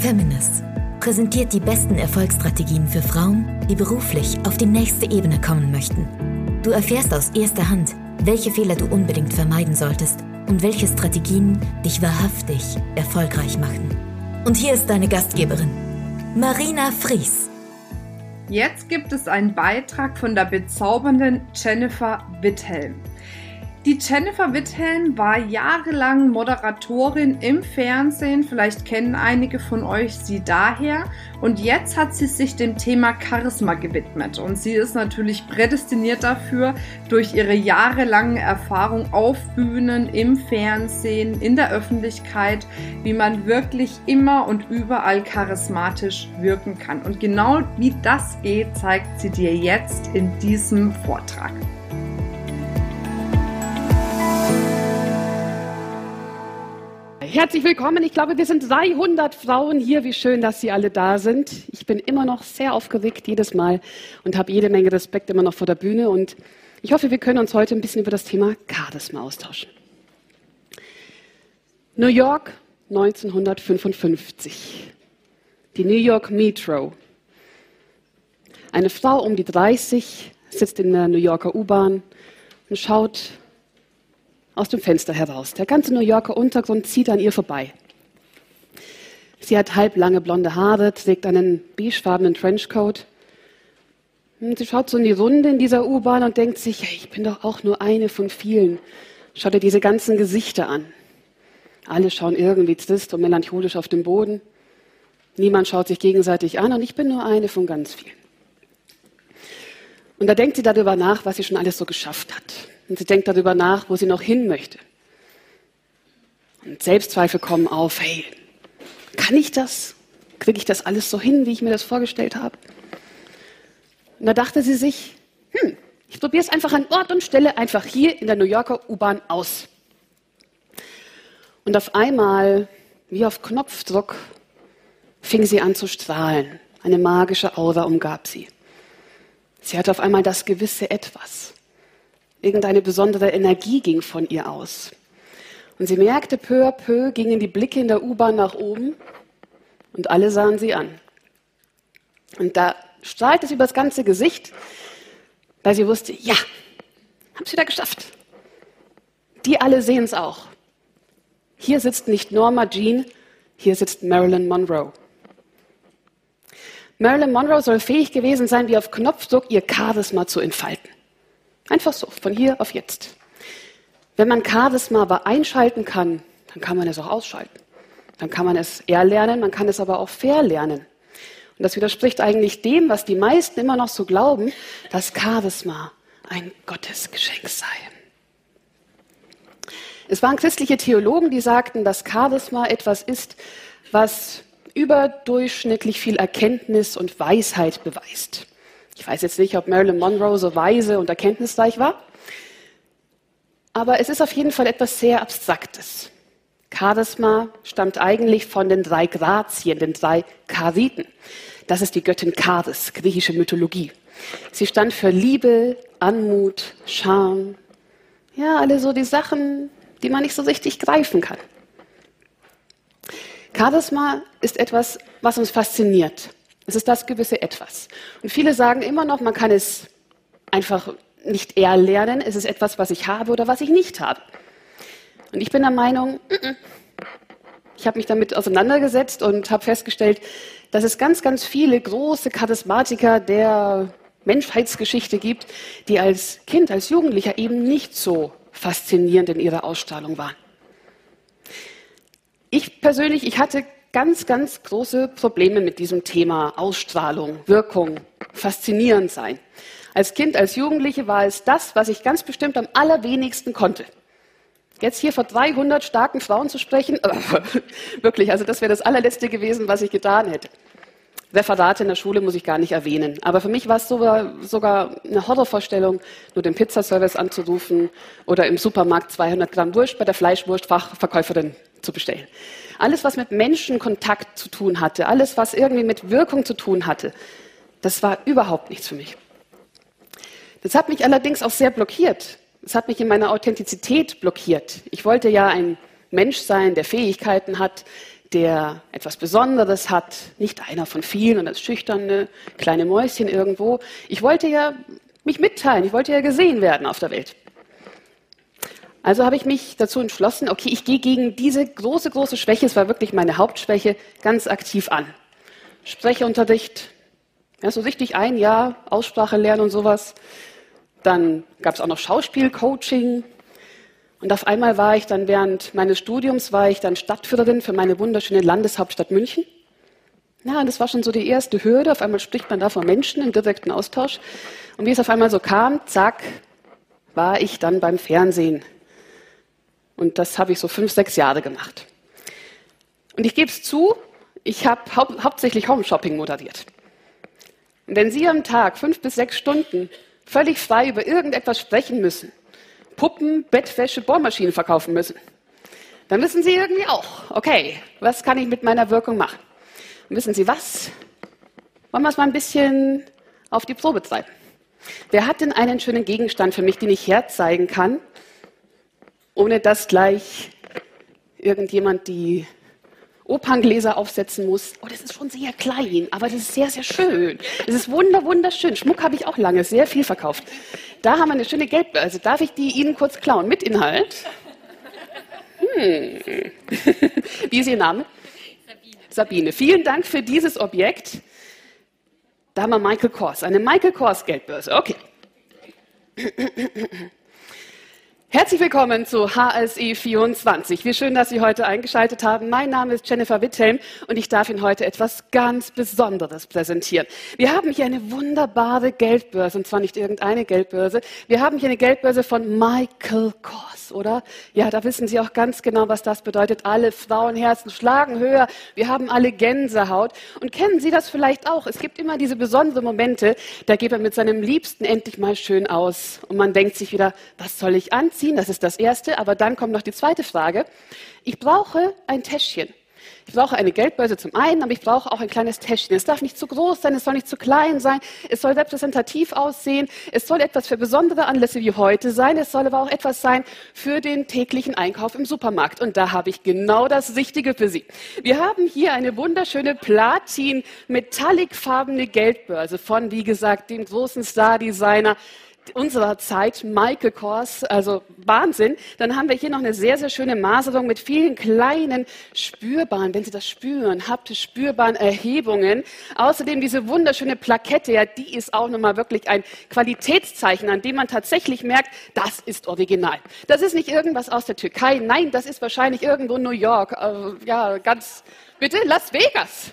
Feminist präsentiert die besten Erfolgsstrategien für Frauen, die beruflich auf die nächste Ebene kommen möchten. Du erfährst aus erster Hand, welche Fehler du unbedingt vermeiden solltest und welche Strategien dich wahrhaftig erfolgreich machen. Und hier ist deine Gastgeberin, Marina Fries. Jetzt gibt es einen Beitrag von der bezaubernden Jennifer Witthelm. Die Jennifer Witthelm war jahrelang Moderatorin im Fernsehen. Vielleicht kennen einige von euch sie daher. Und jetzt hat sie sich dem Thema Charisma gewidmet. Und sie ist natürlich prädestiniert dafür, durch ihre jahrelange Erfahrung auf Bühnen, im Fernsehen, in der Öffentlichkeit, wie man wirklich immer und überall charismatisch wirken kann. Und genau wie das geht, zeigt sie dir jetzt in diesem Vortrag. Herzlich willkommen. Ich glaube, wir sind 300 Frauen hier. Wie schön, dass Sie alle da sind. Ich bin immer noch sehr aufgeregt jedes Mal und habe jede Menge Respekt immer noch vor der Bühne. Und ich hoffe, wir können uns heute ein bisschen über das Thema Charisma austauschen. New York 1955. Die New York Metro. Eine Frau um die 30 sitzt in der New Yorker U-Bahn und schaut aus dem Fenster heraus. Der ganze New Yorker Untergrund zieht an ihr vorbei. Sie hat halblange blonde Haare, trägt einen beigefarbenen Trenchcoat. Sie schaut so in die Runde in dieser U-Bahn und denkt sich, hey, ich bin doch auch nur eine von vielen. Schaut ihr diese ganzen Gesichter an. Alle schauen irgendwie trist und melancholisch auf den Boden. Niemand schaut sich gegenseitig an und ich bin nur eine von ganz vielen. Und da denkt sie darüber nach, was sie schon alles so geschafft hat. Und sie denkt darüber nach, wo sie noch hin möchte. Und Selbstzweifel kommen auf, hey, kann ich das? Kriege ich das alles so hin, wie ich mir das vorgestellt habe? Und da dachte sie sich, hm, ich probiere es einfach an Ort und Stelle einfach hier in der New Yorker U-Bahn aus. Und auf einmal, wie auf Knopfdruck, fing sie an zu strahlen. Eine magische Aura umgab sie. Sie hatte auf einmal das gewisse Etwas. Irgendeine besondere Energie ging von ihr aus. Und sie merkte, peu à peu gingen die Blicke in der U-Bahn nach oben und alle sahen sie an. Und da strahlte es über das ganze Gesicht, weil sie wusste, ja, haben sie da geschafft. Die alle sehen es auch. Hier sitzt nicht Norma Jean, hier sitzt Marilyn Monroe. Marilyn Monroe soll fähig gewesen sein, wie auf Knopfdruck ihr Charisma zu entfalten. Einfach so, von hier auf jetzt. Wenn man Charisma aber einschalten kann, dann kann man es auch ausschalten. Dann kann man es erlernen, man kann es aber auch verlernen. Und das widerspricht eigentlich dem, was die meisten immer noch so glauben, dass Charisma ein Gottesgeschenk sei. Es waren christliche Theologen, die sagten, dass Charisma etwas ist, was überdurchschnittlich viel Erkenntnis und Weisheit beweist. Ich weiß jetzt nicht, ob Marilyn Monroe so weise und erkenntnisreich war, aber es ist auf jeden Fall etwas sehr Abstraktes. Charisma stammt eigentlich von den drei Grazien, den drei Chariten. Das ist die Göttin Charis, griechische Mythologie. Sie stand für Liebe, Anmut, Charme. Ja, alle so die Sachen, die man nicht so richtig greifen kann. Charisma ist etwas, was uns fasziniert. Es ist das gewisse Etwas. Und viele sagen immer noch, man kann es einfach nicht erlernen. Es ist etwas, was ich habe oder was ich nicht habe. Und ich bin der Meinung, ich habe mich damit auseinandergesetzt und habe festgestellt, dass es ganz, ganz viele große Charismatiker der Menschheitsgeschichte gibt, die als Kind, als Jugendlicher eben nicht so faszinierend in ihrer Ausstrahlung waren. Ich persönlich, ich hatte ganz, ganz große Probleme mit diesem Thema Ausstrahlung, Wirkung, faszinierend sein. Als Kind, als Jugendliche war es das, was ich ganz bestimmt am allerwenigsten konnte. Jetzt hier vor 300 starken Frauen zu sprechen, wirklich, also das wäre das allerletzte gewesen, was ich getan hätte. Referate in der Schule muss ich gar nicht erwähnen. Aber für mich war es sogar, sogar eine Horrorvorstellung, nur den Pizzaservice anzurufen oder im Supermarkt 200 Gramm Wurst bei der Fleischwurstfachverkäuferin zu bestellen. Alles, was mit Menschenkontakt zu tun hatte, alles, was irgendwie mit Wirkung zu tun hatte, das war überhaupt nichts für mich. Das hat mich allerdings auch sehr blockiert. Es hat mich in meiner Authentizität blockiert. Ich wollte ja ein Mensch sein, der Fähigkeiten hat, der etwas Besonderes hat, nicht einer von vielen und das schüchterne kleine Mäuschen irgendwo. Ich wollte ja mich mitteilen, ich wollte ja gesehen werden auf der Welt. Also habe ich mich dazu entschlossen, okay, ich gehe gegen diese große, große Schwäche, es war wirklich meine Hauptschwäche, ganz aktiv an. Sprechunterricht, ja, so richtig ein Jahr Aussprache lernen und sowas. Dann gab es auch noch Schauspielcoaching. Und auf einmal war ich dann während meines Studiums war ich dann Stadtführerin für meine wunderschöne Landeshauptstadt München. Ja, und das war schon so die erste Hürde. Auf einmal spricht man da von Menschen im direkten Austausch. Und wie es auf einmal so kam, zack, war ich dann beim Fernsehen und das habe ich so fünf, sechs Jahre gemacht. Und ich gebe es zu, ich habe hau hauptsächlich Home-Shopping moderiert. Und wenn Sie am Tag fünf bis sechs Stunden völlig frei über irgendetwas sprechen müssen, Puppen, Bettwäsche, Bohrmaschinen verkaufen müssen, dann wissen Sie irgendwie auch, okay, was kann ich mit meiner Wirkung machen? Und wissen Sie was? Wollen wir es mal ein bisschen auf die Probe treiben? Wer hat denn einen schönen Gegenstand für mich, den ich herzeigen kann, ohne dass gleich irgendjemand die Operngläser aufsetzen muss. Oh, das ist schon sehr klein, aber das ist sehr, sehr schön. Das ist wunder, wunderschön. Schmuck habe ich auch lange sehr viel verkauft. Da haben wir eine schöne Geldbörse. Also darf ich die Ihnen kurz klauen? Mit Inhalt? Hm. Wie ist Ihr Name? Sabine. Sabine. Vielen Dank für dieses Objekt. Da haben wir Michael Kors, eine Michael Kors Geldbörse. Okay. Herzlich willkommen zu HSE 24. Wie schön, dass Sie heute eingeschaltet haben. Mein Name ist Jennifer Witthelm und ich darf Ihnen heute etwas ganz Besonderes präsentieren. Wir haben hier eine wunderbare Geldbörse und zwar nicht irgendeine Geldbörse. Wir haben hier eine Geldbörse von Michael Kors oder? Ja, da wissen Sie auch ganz genau, was das bedeutet. Alle Frauenherzen schlagen höher. Wir haben alle Gänsehaut. Und kennen Sie das vielleicht auch? Es gibt immer diese besonderen Momente, da geht man mit seinem Liebsten endlich mal schön aus. Und man denkt sich wieder, was soll ich anziehen? Das ist das Erste. Aber dann kommt noch die zweite Frage. Ich brauche ein Täschchen. Ich brauche eine Geldbörse zum einen, aber ich brauche auch ein kleines Täschchen. Es darf nicht zu groß sein, es soll nicht zu klein sein, es soll repräsentativ aussehen, es soll etwas für besondere Anlässe wie heute sein, es soll aber auch etwas sein für den täglichen Einkauf im Supermarkt. Und da habe ich genau das Richtige für Sie. Wir haben hier eine wunderschöne Platin-metallicfarbene Geldbörse von, wie gesagt, dem großen Star-Designer unserer Zeit, Michael Kors, also Wahnsinn. Dann haben wir hier noch eine sehr, sehr schöne Maserung mit vielen kleinen spürbaren, wenn Sie das spüren, haptisch spürbaren Erhebungen. Außerdem diese wunderschöne Plakette, ja, die ist auch nochmal wirklich ein Qualitätszeichen, an dem man tatsächlich merkt, das ist original. Das ist nicht irgendwas aus der Türkei, nein, das ist wahrscheinlich irgendwo New York, äh, ja, ganz, bitte, Las Vegas.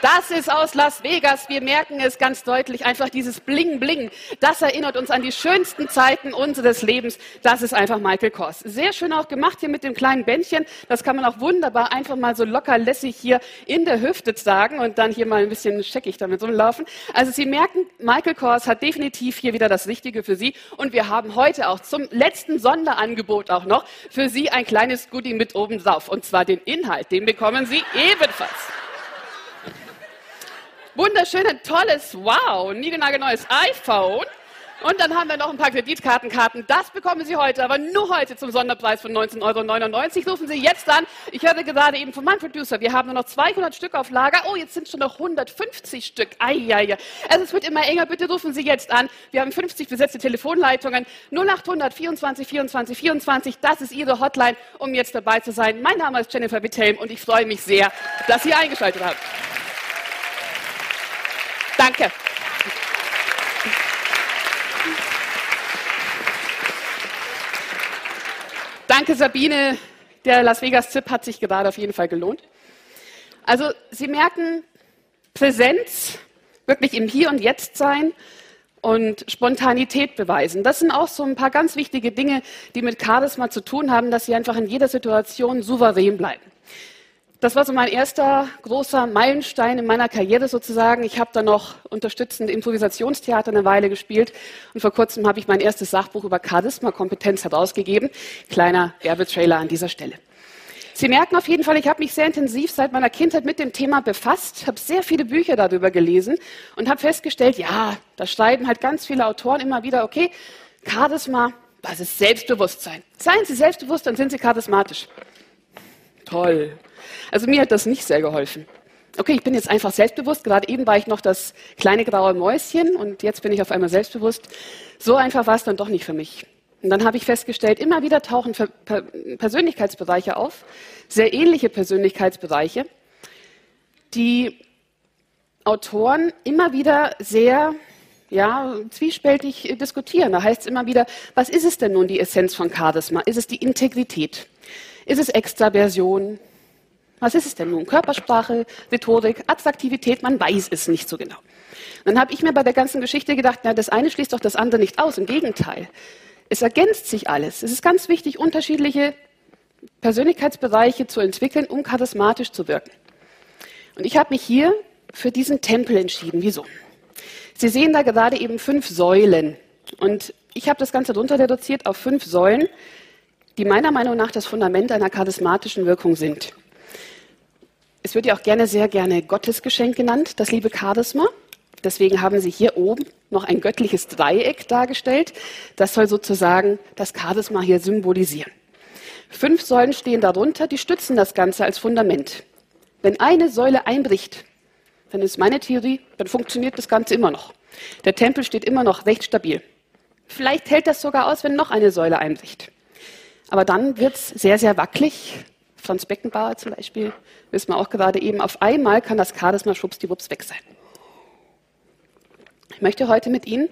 Das ist aus Las Vegas. Wir merken es ganz deutlich. Einfach dieses Bling Bling. Das erinnert uns an die schönsten Zeiten unseres Lebens. Das ist einfach Michael Kors. Sehr schön auch gemacht hier mit dem kleinen Bändchen. Das kann man auch wunderbar einfach mal so locker lässig hier in der Hüfte tragen und dann hier mal ein bisschen scheckig damit rumlaufen. Also Sie merken, Michael Kors hat definitiv hier wieder das Richtige für Sie. Und wir haben heute auch zum letzten Sonderangebot auch noch für Sie ein kleines Goodie mit oben drauf. Und zwar den Inhalt. Den bekommen Sie ebenfalls wunderschöne, tolles, wow, niegelnagelneues iPhone. Und dann haben wir noch ein paar Kreditkartenkarten. Das bekommen Sie heute, aber nur heute zum Sonderpreis von 19,99 Euro. Rufen Sie jetzt an. Ich hörte gerade eben von meinem Producer, wir haben nur noch 200 Stück auf Lager. Oh, jetzt sind schon noch 150 Stück. Eieiei. Also es wird immer enger. Bitte rufen Sie jetzt an. Wir haben 50 besetzte Telefonleitungen. 0800 24 24 24. Das ist Ihre Hotline, um jetzt dabei zu sein. Mein Name ist Jennifer Witthelm und ich freue mich sehr, dass Sie eingeschaltet haben. Danke. Danke, Sabine. Der Las Vegas-Zip hat sich gerade auf jeden Fall gelohnt. Also, Sie merken, Präsenz, wirklich im Hier und Jetzt sein und Spontanität beweisen. Das sind auch so ein paar ganz wichtige Dinge, die mit Charisma zu tun haben, dass Sie einfach in jeder Situation souverän bleiben. Das war so mein erster großer Meilenstein in meiner Karriere sozusagen. Ich habe dann noch unterstützend Improvisationstheater eine Weile gespielt und vor kurzem habe ich mein erstes Sachbuch über Charisma-Kompetenz herausgegeben. Kleiner Werbetrailer an dieser Stelle. Sie merken auf jeden Fall, ich habe mich sehr intensiv seit meiner Kindheit mit dem Thema befasst, habe sehr viele Bücher darüber gelesen und habe festgestellt, ja, da schreiben halt ganz viele Autoren immer wieder, okay, Charisma, das ist Selbstbewusstsein. Seien Sie selbstbewusst, dann sind Sie charismatisch. Toll. Also mir hat das nicht sehr geholfen. Okay, ich bin jetzt einfach selbstbewusst. Gerade eben war ich noch das kleine graue Mäuschen und jetzt bin ich auf einmal selbstbewusst. So einfach war es dann doch nicht für mich. Und dann habe ich festgestellt, immer wieder tauchen Persönlichkeitsbereiche auf, sehr ähnliche Persönlichkeitsbereiche, die Autoren immer wieder sehr ja, zwiespältig diskutieren. Da heißt es immer wieder, was ist es denn nun die Essenz von Charisma? Ist es die Integrität? Ist es Extraversion? Was ist es denn nun? Körpersprache, Rhetorik, Attraktivität? Man weiß es nicht so genau. Dann habe ich mir bei der ganzen Geschichte gedacht, na, das eine schließt doch das andere nicht aus. Im Gegenteil. Es ergänzt sich alles. Es ist ganz wichtig, unterschiedliche Persönlichkeitsbereiche zu entwickeln, um charismatisch zu wirken. Und ich habe mich hier für diesen Tempel entschieden. Wieso? Sie sehen da gerade eben fünf Säulen. Und ich habe das Ganze runter reduziert auf fünf Säulen, die meiner Meinung nach das Fundament einer charismatischen Wirkung sind. Es wird ja auch gerne sehr gerne Gottesgeschenk genannt, das liebe Charisma. Deswegen haben Sie hier oben noch ein göttliches Dreieck dargestellt. Das soll sozusagen das Charisma hier symbolisieren. Fünf Säulen stehen darunter, die stützen das Ganze als Fundament. Wenn eine Säule einbricht, dann ist meine Theorie, dann funktioniert das Ganze immer noch. Der Tempel steht immer noch recht stabil. Vielleicht hält das sogar aus, wenn noch eine Säule einbricht. Aber dann wird es sehr, sehr wackelig. Franz Beckenbauer zum Beispiel, wissen wir auch gerade eben, auf einmal kann das Charisma schwuppsdiwupps weg sein. Ich möchte heute mit Ihnen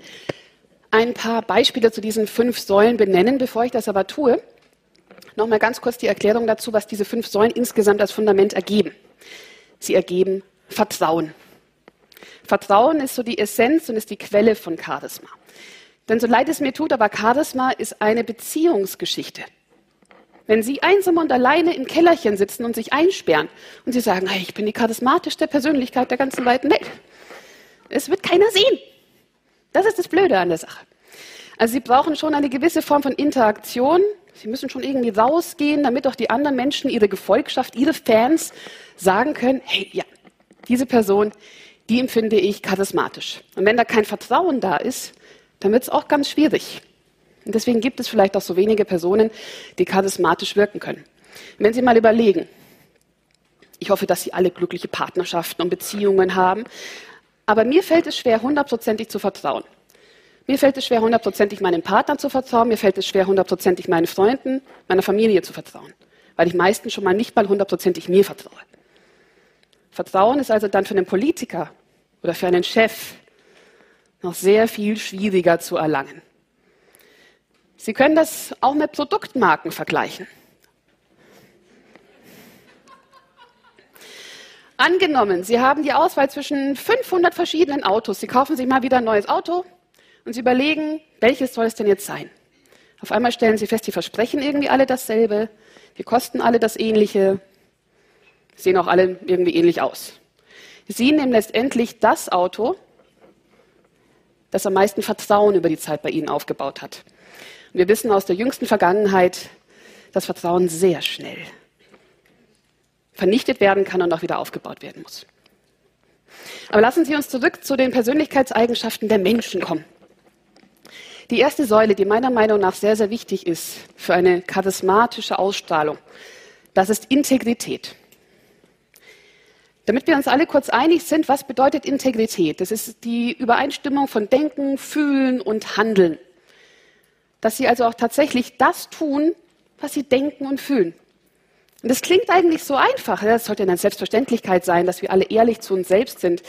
ein paar Beispiele zu diesen fünf Säulen benennen. Bevor ich das aber tue, nochmal ganz kurz die Erklärung dazu, was diese fünf Säulen insgesamt als Fundament ergeben. Sie ergeben Vertrauen. Vertrauen ist so die Essenz und ist die Quelle von Charisma. Denn so leid es mir tut, aber Charisma ist eine Beziehungsgeschichte. Wenn Sie einsam und alleine im Kellerchen sitzen und sich einsperren und Sie sagen, hey, ich bin die charismatischste Persönlichkeit der ganzen weiten Welt, es wird keiner sehen. Das ist das Blöde an der Sache. Also Sie brauchen schon eine gewisse Form von Interaktion. Sie müssen schon irgendwie rausgehen, damit auch die anderen Menschen, Ihre Gefolgschaft, Ihre Fans sagen können, hey, ja, diese Person, die empfinde ich charismatisch. Und wenn da kein Vertrauen da ist, dann wird es auch ganz schwierig. Und deswegen gibt es vielleicht auch so wenige Personen, die charismatisch wirken können. Wenn Sie mal überlegen, ich hoffe, dass Sie alle glückliche Partnerschaften und Beziehungen haben, aber mir fällt es schwer, hundertprozentig zu vertrauen. Mir fällt es schwer, hundertprozentig meinem Partner zu vertrauen, mir fällt es schwer, hundertprozentig meinen Freunden, meiner Familie zu vertrauen, weil ich meistens schon mal nicht mal hundertprozentig mir vertraue. Vertrauen ist also dann für einen Politiker oder für einen Chef noch sehr viel schwieriger zu erlangen. Sie können das auch mit Produktmarken vergleichen. Angenommen, Sie haben die Auswahl zwischen 500 verschiedenen Autos. Sie kaufen sich mal wieder ein neues Auto und Sie überlegen, welches soll es denn jetzt sein? Auf einmal stellen Sie fest, die versprechen irgendwie alle dasselbe, die kosten alle das Ähnliche, sehen auch alle irgendwie ähnlich aus. Sie nehmen letztendlich das Auto, das am meisten Vertrauen über die Zeit bei Ihnen aufgebaut hat. Wir wissen aus der jüngsten Vergangenheit, dass Vertrauen sehr schnell vernichtet werden kann und auch wieder aufgebaut werden muss. Aber lassen Sie uns zurück zu den Persönlichkeitseigenschaften der Menschen kommen. Die erste Säule, die meiner Meinung nach sehr, sehr wichtig ist für eine charismatische Ausstrahlung, das ist Integrität. Damit wir uns alle kurz einig sind, was bedeutet Integrität? Das ist die Übereinstimmung von Denken, Fühlen und Handeln. Dass Sie also auch tatsächlich das tun, was Sie denken und fühlen. Und das klingt eigentlich so einfach. Das sollte eine Selbstverständlichkeit sein, dass wir alle ehrlich zu uns selbst sind.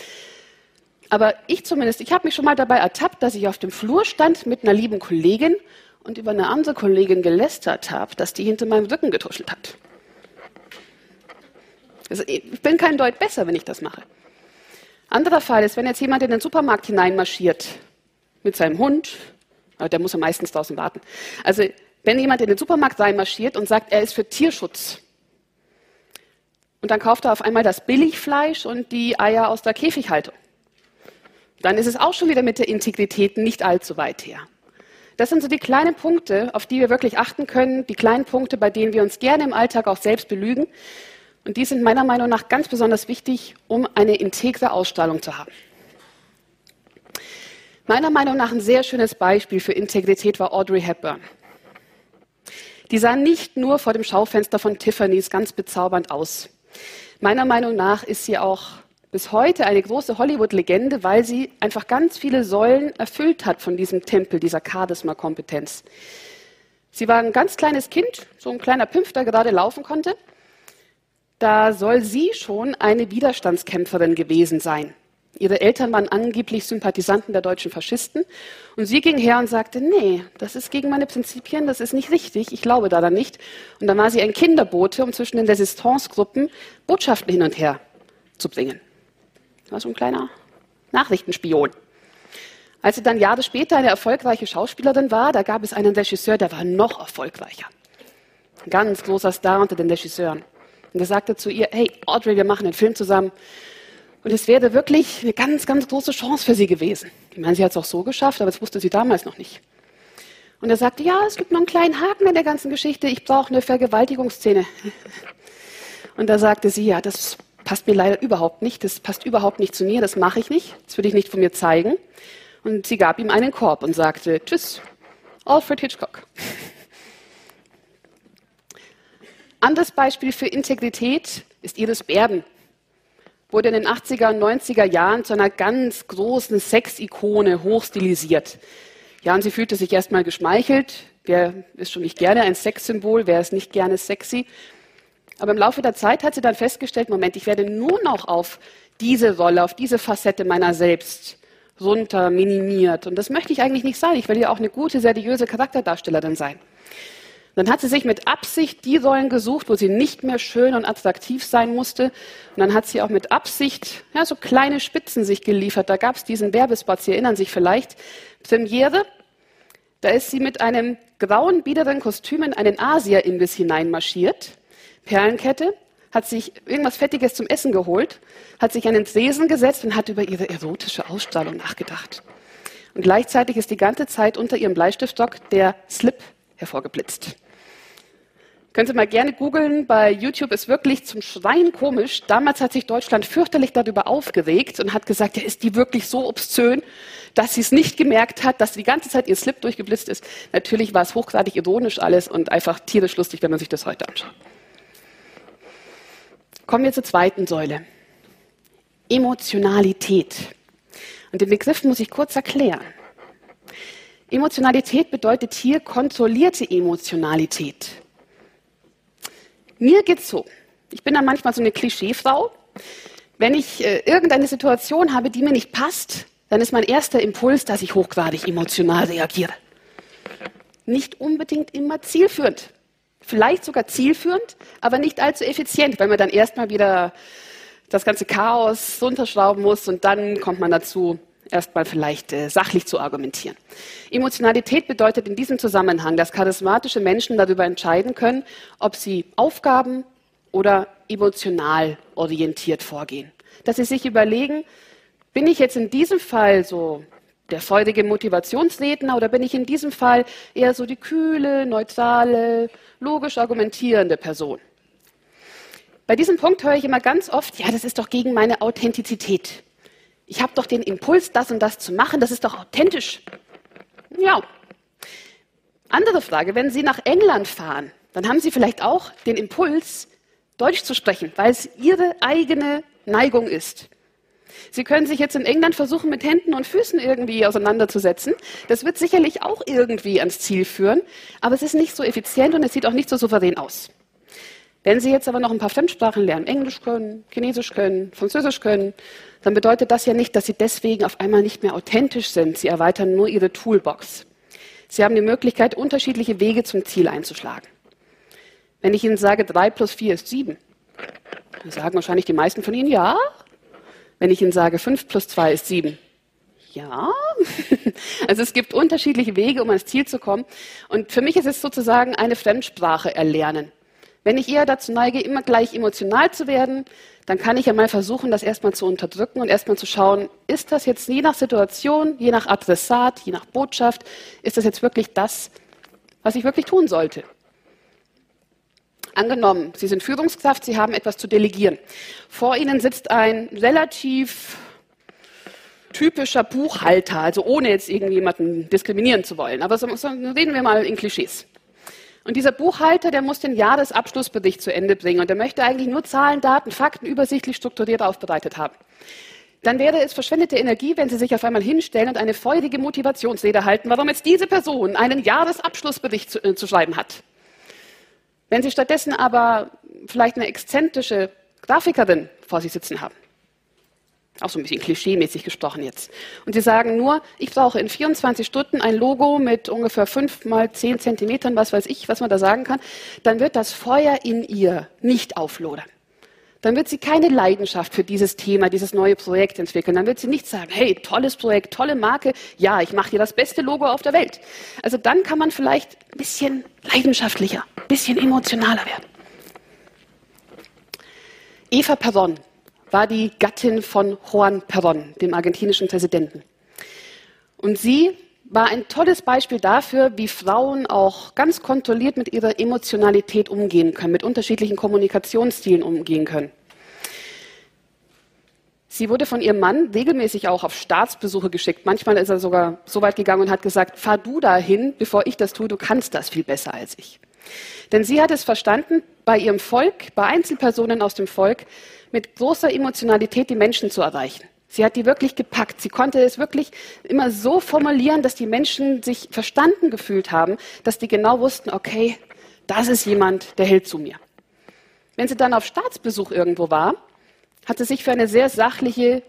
Aber ich zumindest, ich habe mich schon mal dabei ertappt, dass ich auf dem Flur stand mit einer lieben Kollegin und über eine andere Kollegin gelästert habe, dass die hinter meinem Rücken getuschelt hat. Also ich bin kein Deut besser, wenn ich das mache. Anderer Fall ist, wenn jetzt jemand in den Supermarkt hineinmarschiert mit seinem Hund, der muss ja meistens draußen warten. Also wenn jemand in den Supermarkt reinmarschiert und sagt, er ist für Tierschutz, und dann kauft er auf einmal das Billigfleisch und die Eier aus der Käfighaltung, dann ist es auch schon wieder mit der Integrität nicht allzu weit her. Das sind so die kleinen Punkte, auf die wir wirklich achten können, die kleinen Punkte, bei denen wir uns gerne im Alltag auch selbst belügen und die sind meiner Meinung nach ganz besonders wichtig, um eine integre Ausstrahlung zu haben. Meiner Meinung nach ein sehr schönes Beispiel für Integrität war Audrey Hepburn. Die sah nicht nur vor dem Schaufenster von Tiffany's ganz bezaubernd aus. Meiner Meinung nach ist sie auch bis heute eine große Hollywood-Legende, weil sie einfach ganz viele Säulen erfüllt hat von diesem Tempel, dieser Charisma-Kompetenz. Sie war ein ganz kleines Kind, so ein kleiner Pimpf, der gerade laufen konnte. Da soll sie schon eine Widerstandskämpferin gewesen sein. Ihre Eltern waren angeblich Sympathisanten der deutschen Faschisten. Und sie ging her und sagte, nee, das ist gegen meine Prinzipien, das ist nicht richtig, ich glaube daran nicht. Und dann war sie ein Kinderbote, um zwischen den Resistancegruppen Botschaften hin und her zu bringen. War so ein kleiner Nachrichtenspion. Als sie dann Jahre später eine erfolgreiche Schauspielerin war, da gab es einen Regisseur, der war noch erfolgreicher. Ein ganz großer Star unter den Regisseuren. Und er sagte zu ihr, hey Audrey, wir machen einen Film zusammen. Und es wäre wirklich eine ganz, ganz große Chance für sie gewesen. Ich meine, sie hat es auch so geschafft, aber das wusste sie damals noch nicht. Und er sagte, ja, es gibt noch einen kleinen Haken in der ganzen Geschichte, ich brauche eine Vergewaltigungsszene. Und da sagte sie, ja, das passt mir leider überhaupt nicht, das passt überhaupt nicht zu mir, das mache ich nicht, das würde ich nicht von mir zeigen. Und sie gab ihm einen Korb und sagte, tschüss, Alfred Hitchcock. Anderes Beispiel für Integrität ist Iris Berben. Wurde in den 80er und 90er Jahren zu einer ganz großen Sexikone hochstilisiert. Ja, und sie fühlte sich erstmal geschmeichelt. Wer ist schon nicht gerne ein Sexsymbol? Wer ist nicht gerne sexy? Aber im Laufe der Zeit hat sie dann festgestellt, Moment, ich werde nur noch auf diese Rolle, auf diese Facette meiner selbst runter minimiert. Und das möchte ich eigentlich nicht sein. Ich will ja auch eine gute, seriöse Charakterdarstellerin sein. Dann hat sie sich mit Absicht die Rollen gesucht, wo sie nicht mehr schön und attraktiv sein musste. Und dann hat sie auch mit Absicht ja, so kleine Spitzen sich geliefert. Da gab es diesen Werbespot, Sie erinnern sich vielleicht. Premiere, da ist sie mit einem grauen, biederen Kostüm in einen Asia-Imbiss hineinmarschiert. Perlenkette, hat sich irgendwas Fettiges zum Essen geholt, hat sich an den Tresen gesetzt und hat über ihre erotische Ausstrahlung nachgedacht. Und gleichzeitig ist die ganze Zeit unter ihrem Bleistiftstock der Slip hervorgeblitzt. Können Sie mal gerne googeln. Bei YouTube ist wirklich zum Schreien komisch. Damals hat sich Deutschland fürchterlich darüber aufgeregt und hat gesagt, ja, ist die wirklich so obszön, dass sie es nicht gemerkt hat, dass die ganze Zeit ihr Slip durchgeblitzt ist. Natürlich war es hochgradig ironisch alles und einfach tierisch lustig, wenn man sich das heute anschaut. Kommen wir zur zweiten Säule. Emotionalität. Und den Begriff muss ich kurz erklären. Emotionalität bedeutet hier kontrollierte Emotionalität. Mir geht's so. Ich bin dann manchmal so eine Klischeefrau. Wenn ich äh, irgendeine Situation habe, die mir nicht passt, dann ist mein erster Impuls, dass ich hochgradig emotional reagiere. Nicht unbedingt immer zielführend. Vielleicht sogar zielführend, aber nicht allzu effizient, weil man dann erstmal wieder das ganze Chaos runterschrauben muss und dann kommt man dazu, erstmal vielleicht äh, sachlich zu argumentieren. Emotionalität bedeutet in diesem Zusammenhang, dass charismatische Menschen darüber entscheiden können, ob sie Aufgaben oder emotional orientiert vorgehen. Dass sie sich überlegen, bin ich jetzt in diesem Fall so der feurige Motivationsredner oder bin ich in diesem Fall eher so die kühle, neutrale, logisch argumentierende Person? Bei diesem Punkt höre ich immer ganz oft, ja, das ist doch gegen meine Authentizität. Ich habe doch den Impuls, das und das zu machen, das ist doch authentisch. Ja. Andere Frage, wenn Sie nach England fahren, dann haben Sie vielleicht auch den Impuls, Deutsch zu sprechen, weil es Ihre eigene Neigung ist. Sie können sich jetzt in England versuchen, mit Händen und Füßen irgendwie auseinanderzusetzen. Das wird sicherlich auch irgendwie ans Ziel führen, aber es ist nicht so effizient und es sieht auch nicht so souverän aus. Wenn Sie jetzt aber noch ein paar Fremdsprachen lernen, Englisch können, Chinesisch können, Französisch können, dann bedeutet das ja nicht, dass Sie deswegen auf einmal nicht mehr authentisch sind. Sie erweitern nur Ihre Toolbox. Sie haben die Möglichkeit, unterschiedliche Wege zum Ziel einzuschlagen. Wenn ich Ihnen sage, 3 plus 4 ist 7, dann sagen wahrscheinlich die meisten von Ihnen, ja. Wenn ich Ihnen sage, 5 plus 2 ist 7, ja. Also es gibt unterschiedliche Wege, um ans Ziel zu kommen. Und für mich ist es sozusagen eine Fremdsprache erlernen. Wenn ich eher dazu neige, immer gleich emotional zu werden, dann kann ich ja mal versuchen, das erstmal zu unterdrücken und erstmal zu schauen, ist das jetzt je nach Situation, je nach Adressat, je nach Botschaft, ist das jetzt wirklich das, was ich wirklich tun sollte? Angenommen, Sie sind Führungskraft, Sie haben etwas zu delegieren. Vor Ihnen sitzt ein relativ typischer Buchhalter, also ohne jetzt irgendjemanden diskriminieren zu wollen. Aber so, so reden wir mal in Klischees. Und dieser Buchhalter, der muss den Jahresabschlussbericht zu Ende bringen und der möchte eigentlich nur Zahlen, Daten, Fakten übersichtlich strukturiert aufbereitet haben. Dann wäre es verschwendete Energie, wenn Sie sich auf einmal hinstellen und eine feurige Motivationsrede halten, warum jetzt diese Person einen Jahresabschlussbericht zu, äh, zu schreiben hat. Wenn Sie stattdessen aber vielleicht eine exzentrische Grafikerin vor sich sitzen haben, auch so ein bisschen klischeemäßig gesprochen jetzt. Und Sie sagen nur, ich brauche in 24 Stunden ein Logo mit ungefähr 5 mal 10 Zentimetern, was weiß ich, was man da sagen kann. Dann wird das Feuer in ihr nicht auflodern. Dann wird sie keine Leidenschaft für dieses Thema, dieses neue Projekt entwickeln. Dann wird sie nicht sagen, hey, tolles Projekt, tolle Marke, ja, ich mache hier das beste Logo auf der Welt. Also dann kann man vielleicht ein bisschen leidenschaftlicher, ein bisschen emotionaler werden. Eva Perron war die Gattin von Juan Perón, dem argentinischen Präsidenten. Und sie war ein tolles Beispiel dafür, wie Frauen auch ganz kontrolliert mit ihrer Emotionalität umgehen können, mit unterschiedlichen Kommunikationsstilen umgehen können. Sie wurde von ihrem Mann regelmäßig auch auf Staatsbesuche geschickt. Manchmal ist er sogar so weit gegangen und hat gesagt, fahr du dahin, bevor ich das tue, du kannst das viel besser als ich. Denn sie hat es verstanden, bei ihrem Volk, bei Einzelpersonen aus dem Volk, mit großer Emotionalität die Menschen zu erreichen. Sie hat die wirklich gepackt. Sie konnte es wirklich immer so formulieren, dass die Menschen sich verstanden gefühlt haben, dass die genau wussten, okay, das ist jemand, der hält zu mir. Wenn sie dann auf Staatsbesuch irgendwo war, hat sie sich für eine sehr sachliche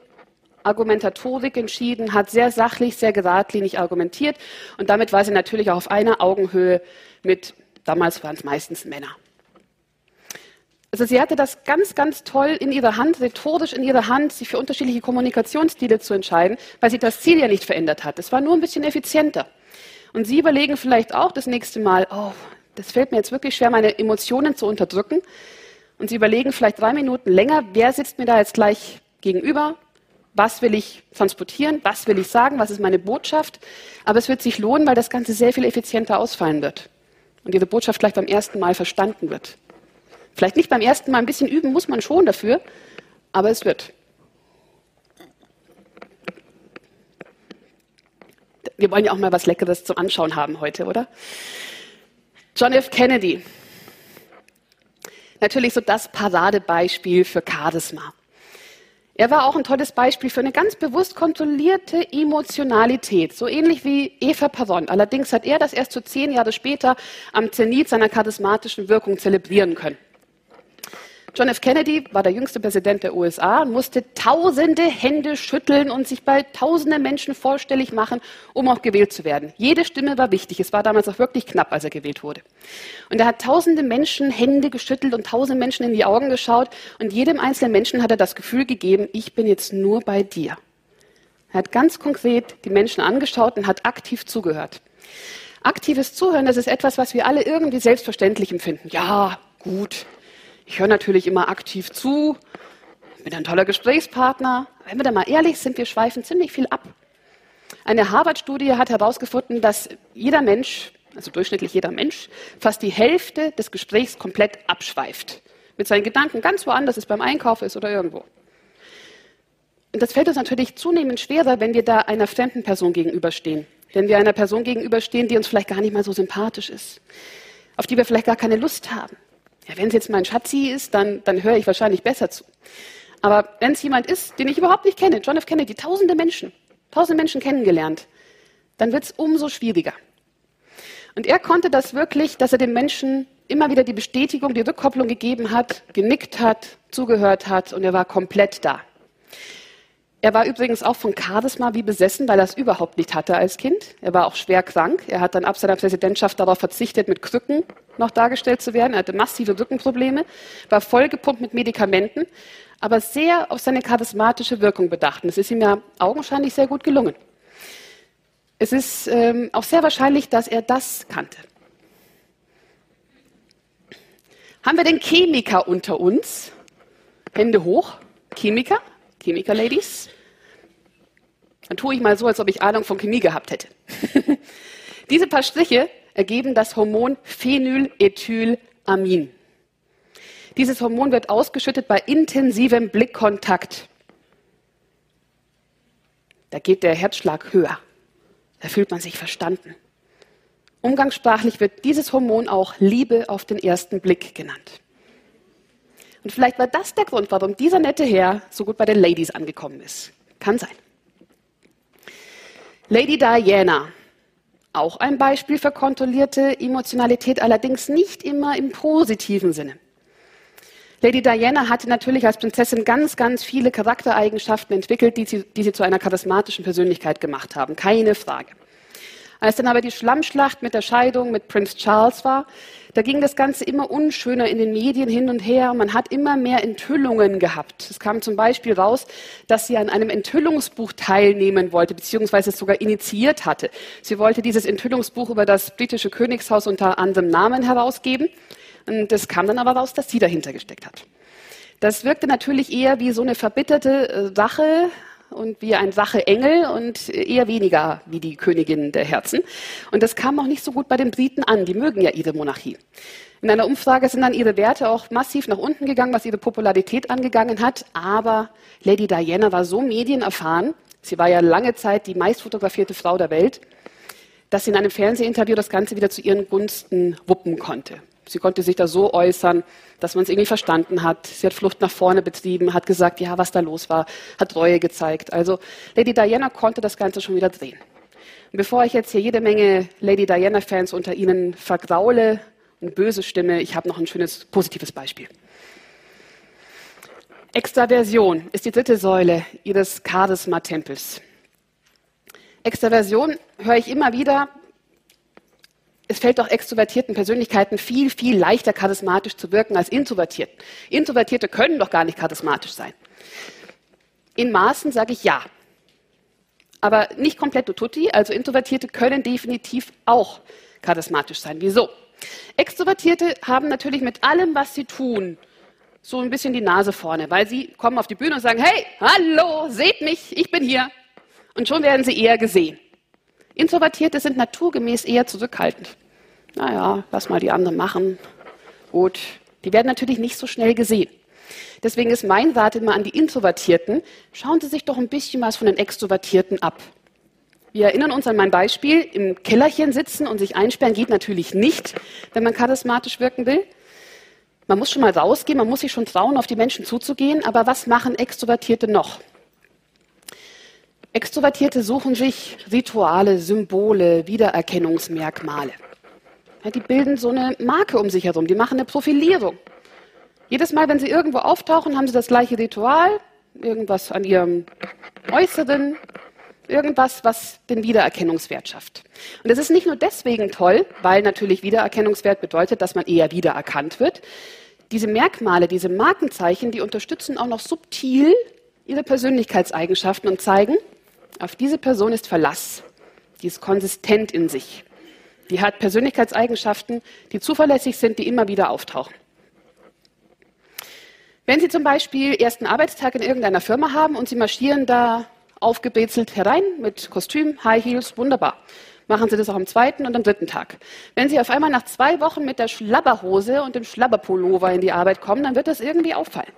Argumentatorik entschieden, hat sehr sachlich, sehr geradlinig argumentiert und damit war sie natürlich auch auf einer Augenhöhe mit, damals waren es meistens Männer. Also sie hatte das ganz, ganz toll in ihrer Hand, rhetorisch in ihrer Hand, sich für unterschiedliche Kommunikationsstile zu entscheiden, weil sie das Ziel ja nicht verändert hat. Es war nur ein bisschen effizienter. Und Sie überlegen vielleicht auch das nächste Mal, oh, das fällt mir jetzt wirklich schwer, meine Emotionen zu unterdrücken. Und Sie überlegen vielleicht drei Minuten länger, wer sitzt mir da jetzt gleich gegenüber? Was will ich transportieren? Was will ich sagen? Was ist meine Botschaft? Aber es wird sich lohnen, weil das Ganze sehr viel effizienter ausfallen wird. Und Ihre Botschaft gleich beim ersten Mal verstanden wird. Vielleicht nicht beim ersten Mal ein bisschen üben, muss man schon dafür, aber es wird. Wir wollen ja auch mal was Leckeres zum Anschauen haben heute, oder? John F. Kennedy. Natürlich so das Paradebeispiel für Charisma. Er war auch ein tolles Beispiel für eine ganz bewusst kontrollierte Emotionalität, so ähnlich wie Eva Peron. Allerdings hat er das erst so zehn Jahre später am Zenit seiner charismatischen Wirkung zelebrieren können. John F. Kennedy war der jüngste Präsident der USA und musste tausende Hände schütteln und sich bei tausenden Menschen vorstellig machen, um auch gewählt zu werden. Jede Stimme war wichtig. Es war damals auch wirklich knapp, als er gewählt wurde. Und er hat tausende Menschen Hände geschüttelt und tausende Menschen in die Augen geschaut und jedem einzelnen Menschen hat er das Gefühl gegeben, ich bin jetzt nur bei dir. Er hat ganz konkret die Menschen angeschaut und hat aktiv zugehört. Aktives Zuhören, das ist etwas, was wir alle irgendwie selbstverständlich empfinden. Ja, gut, ich höre natürlich immer aktiv zu, bin ein toller Gesprächspartner. Wenn wir da mal ehrlich sind, wir schweifen ziemlich viel ab. Eine Harvard-Studie hat herausgefunden, dass jeder Mensch, also durchschnittlich jeder Mensch, fast die Hälfte des Gesprächs komplett abschweift. Mit seinen Gedanken ganz woanders, es beim Einkauf ist oder irgendwo. Und das fällt uns natürlich zunehmend schwerer, wenn wir da einer fremden Person gegenüberstehen. Wenn wir einer Person gegenüberstehen, die uns vielleicht gar nicht mal so sympathisch ist, auf die wir vielleicht gar keine Lust haben. Ja, wenn es jetzt mein Schatzi ist, dann, dann höre ich wahrscheinlich besser zu. Aber wenn es jemand ist, den ich überhaupt nicht kenne, John F. Kennedy, tausende Menschen, tausende Menschen kennengelernt, dann wird es umso schwieriger. Und er konnte das wirklich, dass er den Menschen immer wieder die Bestätigung, die Rückkopplung gegeben hat, genickt hat, zugehört hat und er war komplett da. Er war übrigens auch von Charisma wie besessen, weil er es überhaupt nicht hatte als Kind. Er war auch schwer krank. Er hat dann ab seiner Präsidentschaft darauf verzichtet, mit Krücken noch dargestellt zu werden. Er hatte massive Rückenprobleme, war vollgepumpt mit Medikamenten, aber sehr auf seine charismatische Wirkung bedacht. Und es ist ihm ja augenscheinlich sehr gut gelungen. Es ist ähm, auch sehr wahrscheinlich, dass er das kannte. Haben wir den Chemiker unter uns? Hände hoch. Chemiker? Chemiker-Ladies? Dann tue ich mal so, als ob ich Ahnung von Chemie gehabt hätte. Diese paar Striche ergeben das Hormon Phenylethylamin. Dieses Hormon wird ausgeschüttet bei intensivem Blickkontakt. Da geht der Herzschlag höher. Da fühlt man sich verstanden. Umgangssprachlich wird dieses Hormon auch Liebe auf den ersten Blick genannt. Und vielleicht war das der Grund, warum dieser nette Herr so gut bei den Ladies angekommen ist. Kann sein. Lady Diana, auch ein Beispiel für kontrollierte Emotionalität, allerdings nicht immer im positiven Sinne. Lady Diana hatte natürlich als Prinzessin ganz, ganz viele Charaktereigenschaften entwickelt, die sie, die sie zu einer charismatischen Persönlichkeit gemacht haben. Keine Frage. Als dann aber die Schlammschlacht mit der Scheidung mit Prince Charles war, da ging das Ganze immer unschöner in den Medien hin und her. Man hat immer mehr Enthüllungen gehabt. Es kam zum Beispiel raus, dass sie an einem Enthüllungsbuch teilnehmen wollte, beziehungsweise es sogar initiiert hatte. Sie wollte dieses Enthüllungsbuch über das britische Königshaus unter anderem Namen herausgeben. Und es kam dann aber raus, dass sie dahinter gesteckt hat. Das wirkte natürlich eher wie so eine verbitterte Sache äh, und wie ein Sacheengel und eher weniger wie die Königin der Herzen. Und das kam auch nicht so gut bei den Briten an. Die mögen ja ihre Monarchie. In einer Umfrage sind dann ihre Werte auch massiv nach unten gegangen, was ihre Popularität angegangen hat. Aber Lady Diana war so medienerfahren, sie war ja lange Zeit die meistfotografierte Frau der Welt, dass sie in einem Fernsehinterview das Ganze wieder zu ihren Gunsten wuppen konnte. Sie konnte sich da so äußern, dass man es irgendwie verstanden hat. Sie hat Flucht nach vorne betrieben, hat gesagt, ja, was da los war, hat Reue gezeigt. Also Lady Diana konnte das Ganze schon wieder drehen. Und bevor ich jetzt hier jede Menge Lady Diana-Fans unter Ihnen vergraule und böse stimme, ich habe noch ein schönes positives Beispiel. Extraversion ist die dritte Säule Ihres Charisma-Tempels. Extraversion höre ich immer wieder, es fällt auch extrovertierten Persönlichkeiten viel, viel leichter charismatisch zu wirken als introvertierten. Introvertierte können doch gar nicht charismatisch sein. In Maßen sage ich ja. Aber nicht komplett tutti, also Introvertierte können definitiv auch charismatisch sein. Wieso? Extrovertierte haben natürlich mit allem, was sie tun, so ein bisschen die Nase vorne, weil sie kommen auf die Bühne und sagen, hey, hallo, seht mich, ich bin hier. Und schon werden sie eher gesehen. Introvertierte sind naturgemäß eher zurückhaltend. Naja, lass mal die anderen machen. Gut. Die werden natürlich nicht so schnell gesehen. Deswegen ist mein Rat immer an die Introvertierten, schauen Sie sich doch ein bisschen was von den Extrovertierten ab. Wir erinnern uns an mein Beispiel, im Kellerchen sitzen und sich einsperren geht natürlich nicht, wenn man charismatisch wirken will. Man muss schon mal rausgehen, man muss sich schon trauen, auf die Menschen zuzugehen, aber was machen Extrovertierte noch? Extrovertierte suchen sich Rituale, Symbole, Wiedererkennungsmerkmale. Ja, die bilden so eine Marke um sich herum, die machen eine Profilierung. Jedes Mal, wenn sie irgendwo auftauchen, haben sie das gleiche Ritual, irgendwas an ihrem Äußeren, irgendwas, was den Wiedererkennungswert schafft. Und das ist nicht nur deswegen toll, weil natürlich Wiedererkennungswert bedeutet, dass man eher wiedererkannt wird. Diese Merkmale, diese Markenzeichen, die unterstützen auch noch subtil ihre Persönlichkeitseigenschaften und zeigen, auf diese Person ist Verlass. Die ist konsistent in sich. Die hat Persönlichkeitseigenschaften, die zuverlässig sind, die immer wieder auftauchen. Wenn Sie zum Beispiel ersten Arbeitstag in irgendeiner Firma haben und Sie marschieren da aufgebrezelt herein mit Kostüm, High Heels, wunderbar. Machen Sie das auch am zweiten und am dritten Tag. Wenn Sie auf einmal nach zwei Wochen mit der Schlabberhose und dem Schlabberpullover in die Arbeit kommen, dann wird das irgendwie auffallen.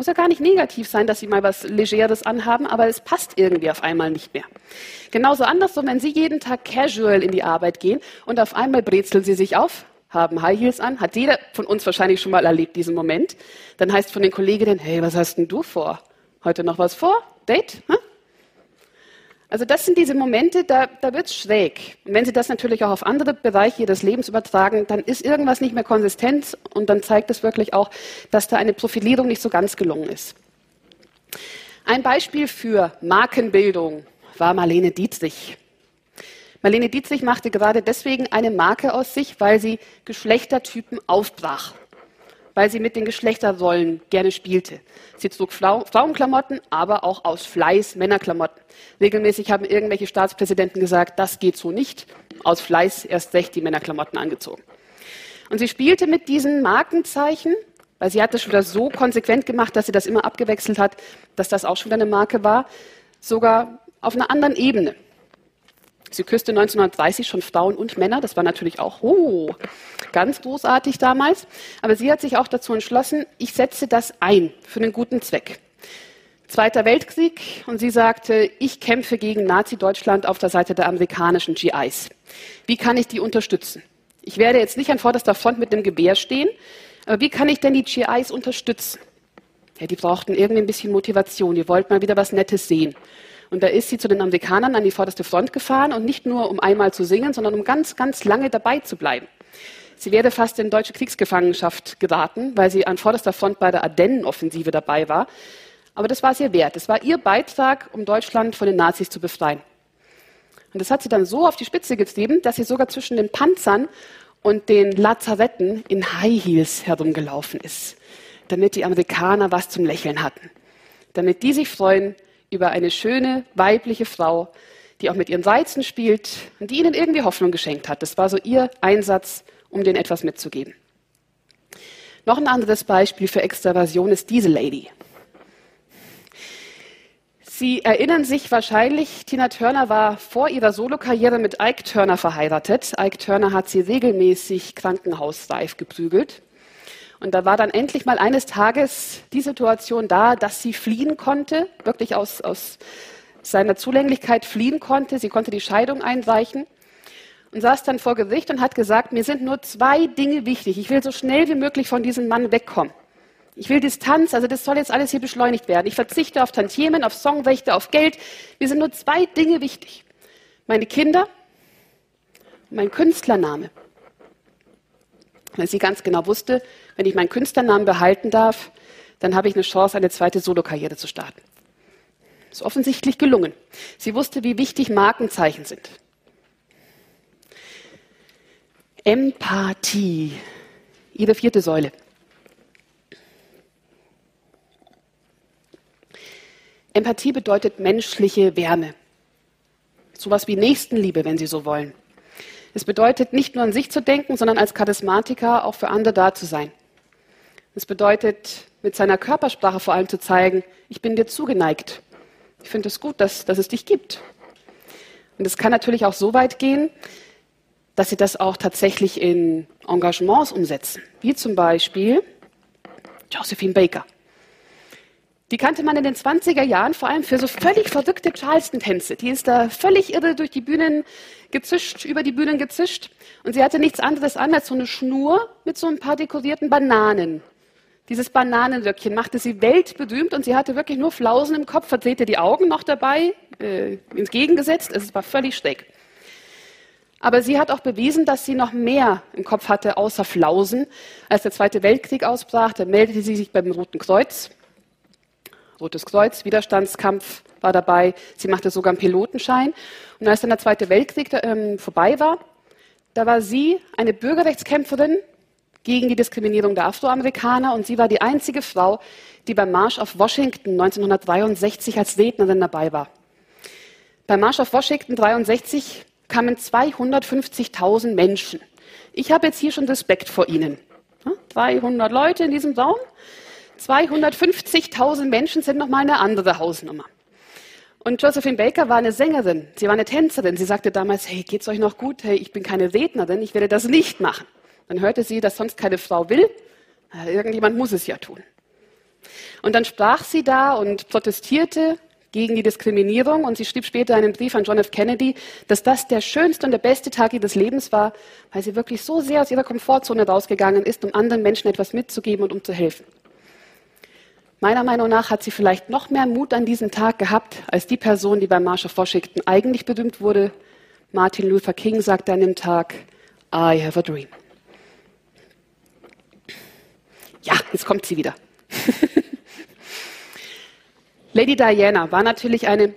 Muss ja gar nicht negativ sein, dass Sie mal was Legeres anhaben, aber es passt irgendwie auf einmal nicht mehr. Genauso andersrum, wenn Sie jeden Tag casual in die Arbeit gehen und auf einmal brezeln Sie sich auf, haben High Heels an, hat jeder von uns wahrscheinlich schon mal erlebt, diesen Moment. Dann heißt von den Kolleginnen, hey, was hast denn du vor? Heute noch was vor? Date? Hm? Also das sind diese Momente, da, da wird es schräg. Und wenn Sie das natürlich auch auf andere Bereiche Ihres Lebens übertragen, dann ist irgendwas nicht mehr konsistent und dann zeigt es wirklich auch, dass da eine Profilierung nicht so ganz gelungen ist. Ein Beispiel für Markenbildung war Marlene Dietrich. Marlene Dietrich machte gerade deswegen eine Marke aus sich, weil sie Geschlechtertypen aufbrach weil sie mit den Geschlechterrollen gerne spielte. Sie trug Frauenklamotten, aber auch aus Fleiß Männerklamotten. Regelmäßig haben irgendwelche Staatspräsidenten gesagt, das geht so nicht. Aus Fleiß erst recht die Männerklamotten angezogen. Und sie spielte mit diesen Markenzeichen, weil sie hat das schon wieder so konsequent gemacht, dass sie das immer abgewechselt hat, dass das auch schon wieder eine Marke war, sogar auf einer anderen Ebene. Sie küsste 1930 schon Frauen und Männer. Das war natürlich auch oh, ganz großartig damals. Aber sie hat sich auch dazu entschlossen, ich setze das ein für einen guten Zweck. Zweiter Weltkrieg und sie sagte, ich kämpfe gegen Nazi-Deutschland auf der Seite der amerikanischen GIs. Wie kann ich die unterstützen? Ich werde jetzt nicht an vorderster Front mit einem Gewehr stehen, aber wie kann ich denn die GIs unterstützen? Ja, die brauchten irgendwie ein bisschen Motivation, die wollten mal wieder was Nettes sehen. Und da ist sie zu den Amerikanern an die vorderste Front gefahren und nicht nur um einmal zu singen, sondern um ganz, ganz lange dabei zu bleiben. Sie wäre fast in deutsche Kriegsgefangenschaft geraten, weil sie an vorderster Front bei der Ardennenoffensive dabei war. Aber das war es wert. Es war ihr Beitrag, um Deutschland von den Nazis zu befreien. Und das hat sie dann so auf die Spitze getrieben, dass sie sogar zwischen den Panzern und den Lazaretten in High Heels herumgelaufen ist, damit die Amerikaner was zum Lächeln hatten. Damit die sich freuen über eine schöne weibliche Frau, die auch mit ihren Reizen spielt und die ihnen irgendwie Hoffnung geschenkt hat. Das war so ihr Einsatz, um denen etwas mitzugeben. Noch ein anderes Beispiel für Extraversion ist diese Lady. Sie erinnern sich wahrscheinlich, Tina Turner war vor ihrer Solokarriere mit Ike Turner verheiratet. Ike Turner hat sie regelmäßig krankenhausreif geprügelt. Und da war dann endlich mal eines Tages die Situation da, dass sie fliehen konnte, wirklich aus, aus seiner Zulänglichkeit fliehen konnte. Sie konnte die Scheidung einreichen und saß dann vor Gericht und hat gesagt, mir sind nur zwei Dinge wichtig. Ich will so schnell wie möglich von diesem Mann wegkommen. Ich will Distanz, also das soll jetzt alles hier beschleunigt werden. Ich verzichte auf Tantiemen, auf Songrechte, auf Geld. Mir sind nur zwei Dinge wichtig. Meine Kinder mein Künstlername. Weil sie ganz genau wusste, wenn ich meinen Künstlernamen behalten darf, dann habe ich eine Chance, eine zweite Solokarriere zu starten. Ist offensichtlich gelungen. Sie wusste, wie wichtig Markenzeichen sind. Empathie, ihre vierte Säule. Empathie bedeutet menschliche Wärme. Sowas wie Nächstenliebe, wenn Sie so wollen. Es bedeutet nicht nur an sich zu denken, sondern als Charismatiker auch für andere da zu sein. Es bedeutet, mit seiner Körpersprache vor allem zu zeigen, ich bin dir zugeneigt. Ich finde es gut, dass, dass es dich gibt. Und es kann natürlich auch so weit gehen, dass sie das auch tatsächlich in Engagements umsetzen, wie zum Beispiel Josephine Baker. Die kannte man in den 20er Jahren vor allem für so völlig verrückte Charleston-Tänze. Die ist da völlig irre durch die Bühnen gezischt, über die Bühnen gezischt. Und sie hatte nichts anderes an als so eine Schnur mit so ein paar dekorierten Bananen. Dieses Bananenröckchen machte sie weltberühmt und sie hatte wirklich nur Flausen im Kopf, verdrehte die Augen noch dabei, äh, entgegengesetzt. Es war völlig schräg. Aber sie hat auch bewiesen, dass sie noch mehr im Kopf hatte, außer Flausen. Als der Zweite Weltkrieg ausbrach, da meldete sie sich beim Roten Kreuz Rotes Kreuz, Widerstandskampf war dabei. Sie machte sogar einen Pilotenschein. Und als dann der Zweite Weltkrieg ähm, vorbei war, da war sie eine Bürgerrechtskämpferin gegen die Diskriminierung der Afroamerikaner und sie war die einzige Frau, die beim Marsch auf Washington 1963 als Rednerin dabei war. Beim Marsch auf Washington 1963 kamen 250.000 Menschen. Ich habe jetzt hier schon Respekt vor Ihnen. 300 Leute in diesem Raum. 250.000 Menschen sind nochmal eine andere Hausnummer. Und Josephine Baker war eine Sängerin, sie war eine Tänzerin. Sie sagte damals, hey, geht's euch noch gut? Hey, ich bin keine Rednerin, ich werde das nicht machen. Dann hörte sie, dass sonst keine Frau will. Irgendjemand muss es ja tun. Und dann sprach sie da und protestierte gegen die Diskriminierung und sie schrieb später einen Brief an John F. Kennedy, dass das der schönste und der beste Tag ihres Lebens war, weil sie wirklich so sehr aus ihrer Komfortzone rausgegangen ist, um anderen Menschen etwas mitzugeben und um zu helfen. Meiner Meinung nach hat sie vielleicht noch mehr Mut an diesem Tag gehabt, als die Person, die beim Marsch auf Washington eigentlich berühmt wurde. Martin Luther King sagte an dem Tag, I have a dream. Ja, jetzt kommt sie wieder. Lady Diana war natürlich eine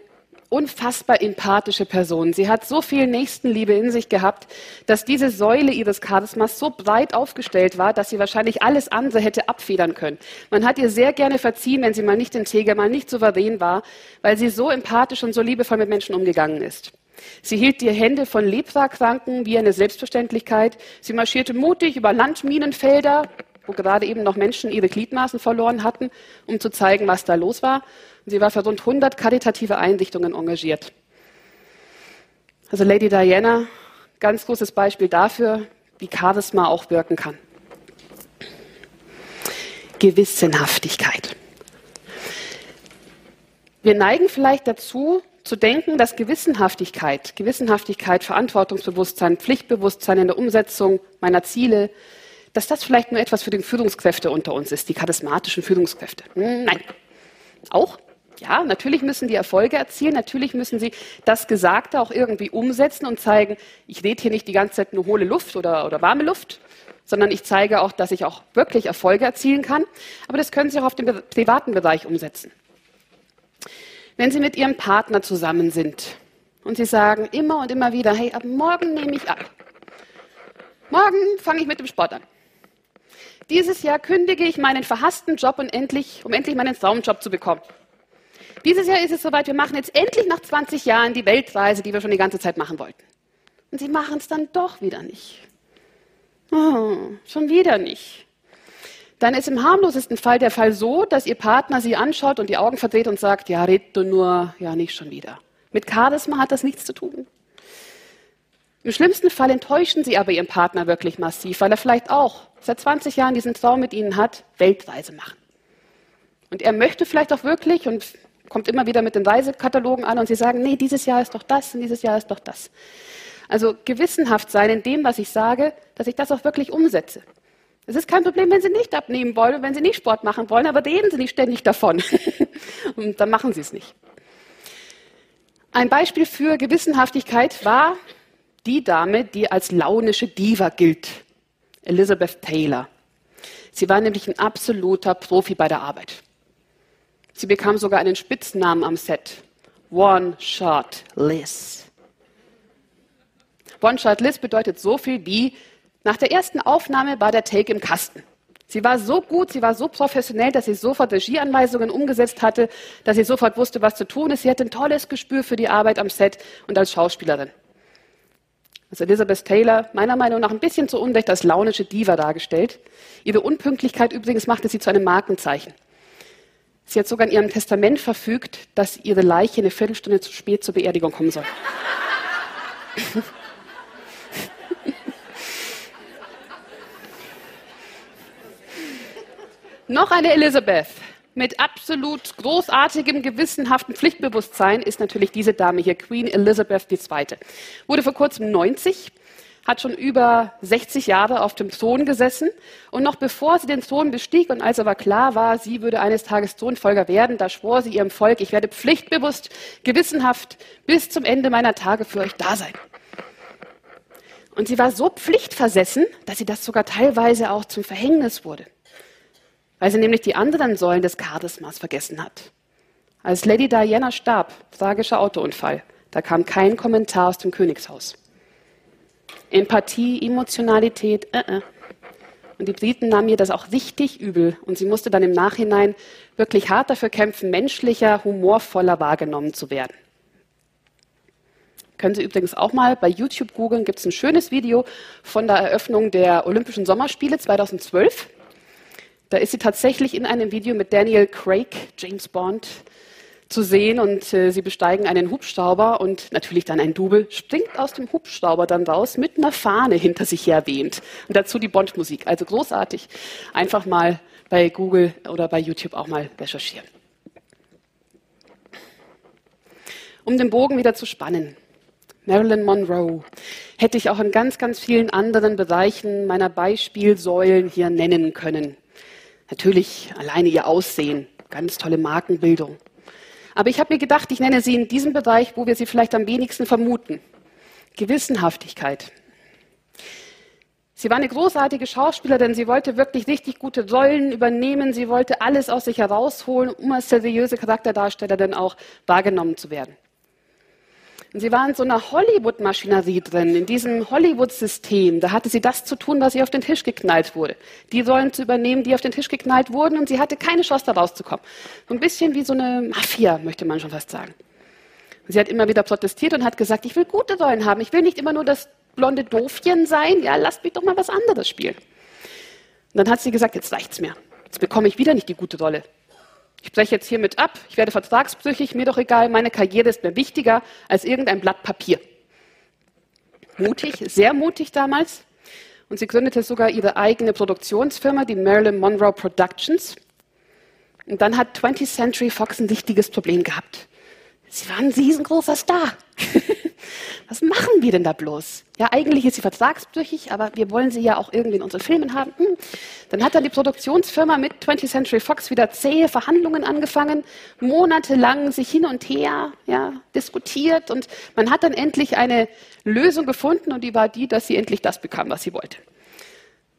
unfassbar empathische Person. Sie hat so viel Nächstenliebe in sich gehabt, dass diese Säule ihres Charismas so breit aufgestellt war, dass sie wahrscheinlich alles andere hätte abfedern können. Man hat ihr sehr gerne verziehen, wenn sie mal nicht integer, mal nicht souverän war, weil sie so empathisch und so liebevoll mit Menschen umgegangen ist. Sie hielt die Hände von Leprakranken wie eine Selbstverständlichkeit. Sie marschierte mutig über Landminenfelder, wo gerade eben noch Menschen ihre Gliedmaßen verloren hatten, um zu zeigen, was da los war. Sie war für rund 100 karitative Einrichtungen engagiert. Also Lady Diana, ganz großes Beispiel dafür, wie Charisma auch wirken kann. Gewissenhaftigkeit. Wir neigen vielleicht dazu, zu denken, dass Gewissenhaftigkeit, Gewissenhaftigkeit, Verantwortungsbewusstsein, Pflichtbewusstsein in der Umsetzung meiner Ziele, dass das vielleicht nur etwas für die Führungskräfte unter uns ist, die charismatischen Führungskräfte. Hm, nein. Auch? Ja, natürlich müssen die Erfolge erzielen, natürlich müssen sie das Gesagte auch irgendwie umsetzen und zeigen, ich rede hier nicht die ganze Zeit nur hohle Luft oder, oder warme Luft, sondern ich zeige auch, dass ich auch wirklich Erfolge erzielen kann. Aber das können Sie auch auf dem privaten Bereich umsetzen. Wenn Sie mit Ihrem Partner zusammen sind und Sie sagen immer und immer wieder, hey, ab morgen nehme ich ab. Morgen fange ich mit dem Sport an. Dieses Jahr kündige ich meinen verhassten Job, und endlich, um endlich meinen Traumjob zu bekommen. Dieses Jahr ist es soweit, wir machen jetzt endlich nach 20 Jahren die Weltreise, die wir schon die ganze Zeit machen wollten. Und sie machen es dann doch wieder nicht. Oh, schon wieder nicht. Dann ist im harmlosesten Fall der Fall so, dass Ihr Partner Sie anschaut und die Augen verdreht und sagt, ja, red du nur, ja, nicht schon wieder. Mit Charisma hat das nichts zu tun. Im schlimmsten Fall enttäuschen Sie aber Ihren Partner wirklich massiv, weil er vielleicht auch seit 20 Jahren diesen Traum mit Ihnen hat, Weltreise machen. Und er möchte vielleicht auch wirklich und kommt immer wieder mit den Reisekatalogen an und Sie sagen, nee, dieses Jahr ist doch das und dieses Jahr ist doch das. Also gewissenhaft sein in dem, was ich sage, dass ich das auch wirklich umsetze. Es ist kein Problem, wenn Sie nicht abnehmen wollen und wenn Sie nicht Sport machen wollen, aber reden Sie nicht ständig davon. und dann machen Sie es nicht. Ein Beispiel für Gewissenhaftigkeit war die Dame, die als launische Diva gilt, Elizabeth Taylor. Sie war nämlich ein absoluter Profi bei der Arbeit. Sie bekam sogar einen Spitznamen am Set. One Shot Liz. One Shot Liz bedeutet so viel wie, nach der ersten Aufnahme war der Take im Kasten. Sie war so gut, sie war so professionell, dass sie sofort Regieanweisungen umgesetzt hatte, dass sie sofort wusste, was zu tun ist. Sie hatte ein tolles Gespür für die Arbeit am Set und als Schauspielerin. Also Elizabeth Taylor, meiner Meinung nach ein bisschen zu Unrecht als launische Diva dargestellt. Ihre Unpünktlichkeit übrigens machte sie zu einem Markenzeichen. Sie hat sogar in ihrem Testament verfügt, dass ihre Leiche eine Viertelstunde zu spät zur Beerdigung kommen soll. Noch eine Elizabeth mit absolut großartigem, gewissenhaften Pflichtbewusstsein ist natürlich diese Dame hier, Queen Elizabeth II. Wurde vor kurzem 90, hat schon über 60 Jahre auf dem Thron gesessen und noch bevor sie den Thron bestieg und als aber klar war, sie würde eines Tages Thronfolger werden, da schwor sie ihrem Volk, ich werde pflichtbewusst, gewissenhaft bis zum Ende meiner Tage für euch da sein. Und sie war so pflichtversessen, dass sie das sogar teilweise auch zum Verhängnis wurde weil sie nämlich die anderen Säulen des Charismas vergessen hat. Als Lady Diana starb, tragischer Autounfall, da kam kein Kommentar aus dem Königshaus. Empathie, Emotionalität, äh, äh. Und die Briten nahmen ihr das auch richtig übel und sie musste dann im Nachhinein wirklich hart dafür kämpfen, menschlicher, humorvoller wahrgenommen zu werden. Können Sie übrigens auch mal bei YouTube googeln, gibt es ein schönes Video von der Eröffnung der Olympischen Sommerspiele 2012. Da ist sie tatsächlich in einem Video mit Daniel Craig, James Bond, zu sehen und äh, sie besteigen einen Hubschrauber und natürlich dann ein Double springt aus dem Hubschrauber dann raus mit einer Fahne hinter sich her wehend. Und dazu die Bond-Musik. Also großartig. Einfach mal bei Google oder bei YouTube auch mal recherchieren. Um den Bogen wieder zu spannen. Marilyn Monroe hätte ich auch in ganz, ganz vielen anderen Bereichen meiner Beispielsäulen hier nennen können. Natürlich alleine ihr Aussehen, ganz tolle Markenbildung. Aber ich habe mir gedacht, ich nenne sie in diesem Bereich, wo wir sie vielleicht am wenigsten vermuten. Gewissenhaftigkeit. Sie war eine großartige Schauspielerin, sie wollte wirklich richtig gute Rollen übernehmen, sie wollte alles aus sich herausholen, um als seriöse Charakterdarstellerin auch wahrgenommen zu werden. Und sie war in so einer Hollywood-Maschinerie drin, in diesem Hollywood-System. Da hatte sie das zu tun, was ihr auf den Tisch geknallt wurde. Die Rollen zu übernehmen, die auf den Tisch geknallt wurden und sie hatte keine Chance, da rauszukommen. So ein bisschen wie so eine Mafia, möchte man schon fast sagen. Und sie hat immer wieder protestiert und hat gesagt, ich will gute Rollen haben. Ich will nicht immer nur das blonde Doofchen sein. Ja, lasst mich doch mal was anderes spielen. Und dann hat sie gesagt, jetzt reicht's mir. Jetzt bekomme ich wieder nicht die gute Rolle. Ich breche jetzt hiermit ab, ich werde vertragsbrüchig, mir doch egal, meine Karriere ist mir wichtiger als irgendein Blatt Papier. Mutig, sehr mutig damals. Und sie gründete sogar ihre eigene Produktionsfirma, die Marilyn Monroe Productions. Und dann hat 20th Century Fox ein wichtiges Problem gehabt. Sie waren ein riesengroßer Star. Was machen wir denn da bloß? Ja, eigentlich ist sie vertragsbrüchig, aber wir wollen sie ja auch irgendwie in unseren Filmen haben. Hm. Dann hat dann die Produktionsfirma mit 20th Century Fox wieder zähe Verhandlungen angefangen, monatelang sich hin und her ja, diskutiert und man hat dann endlich eine Lösung gefunden und die war die, dass sie endlich das bekam, was sie wollte.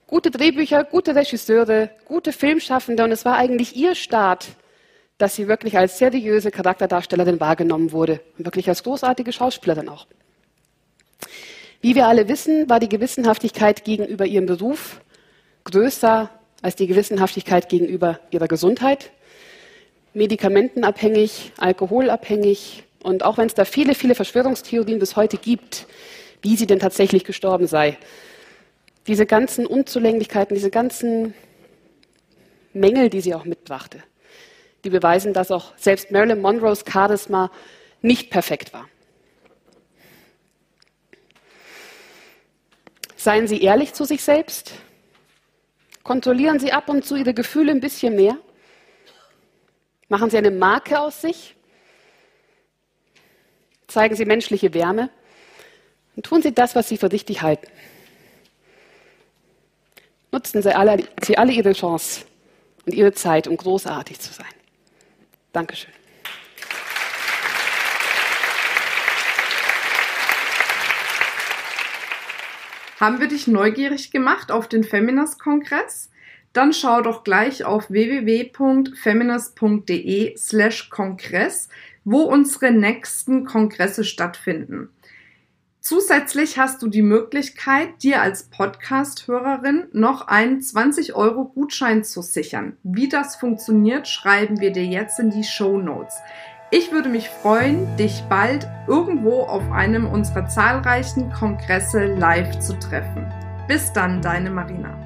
Gute Drehbücher, gute Regisseure, gute Filmschaffende und es war eigentlich ihr Start dass sie wirklich als seriöse Charakterdarstellerin wahrgenommen wurde und wirklich als großartige Schauspielerin auch. Wie wir alle wissen, war die Gewissenhaftigkeit gegenüber ihrem Beruf größer als die Gewissenhaftigkeit gegenüber ihrer Gesundheit. Medikamentenabhängig, alkoholabhängig und auch wenn es da viele, viele Verschwörungstheorien bis heute gibt, wie sie denn tatsächlich gestorben sei. Diese ganzen Unzulänglichkeiten, diese ganzen Mängel, die sie auch mitbrachte die beweisen, dass auch selbst Marilyn Monroes Charisma nicht perfekt war. Seien Sie ehrlich zu sich selbst. Kontrollieren Sie ab und zu Ihre Gefühle ein bisschen mehr. Machen Sie eine Marke aus sich. Zeigen Sie menschliche Wärme. Und tun Sie das, was Sie für richtig halten. Nutzen Sie alle, Sie alle Ihre Chance und Ihre Zeit, um großartig zu sein. Dankeschön. Haben wir dich neugierig gemacht auf den Feminist-Kongress? Dann schau doch gleich auf www.feminist.de slash Kongress, wo unsere nächsten Kongresse stattfinden. Zusätzlich hast du die Möglichkeit, dir als Podcast-Hörerin noch einen 20 Euro Gutschein zu sichern. Wie das funktioniert, schreiben wir dir jetzt in die Show Notes. Ich würde mich freuen, dich bald irgendwo auf einem unserer zahlreichen Kongresse live zu treffen. Bis dann, deine Marina.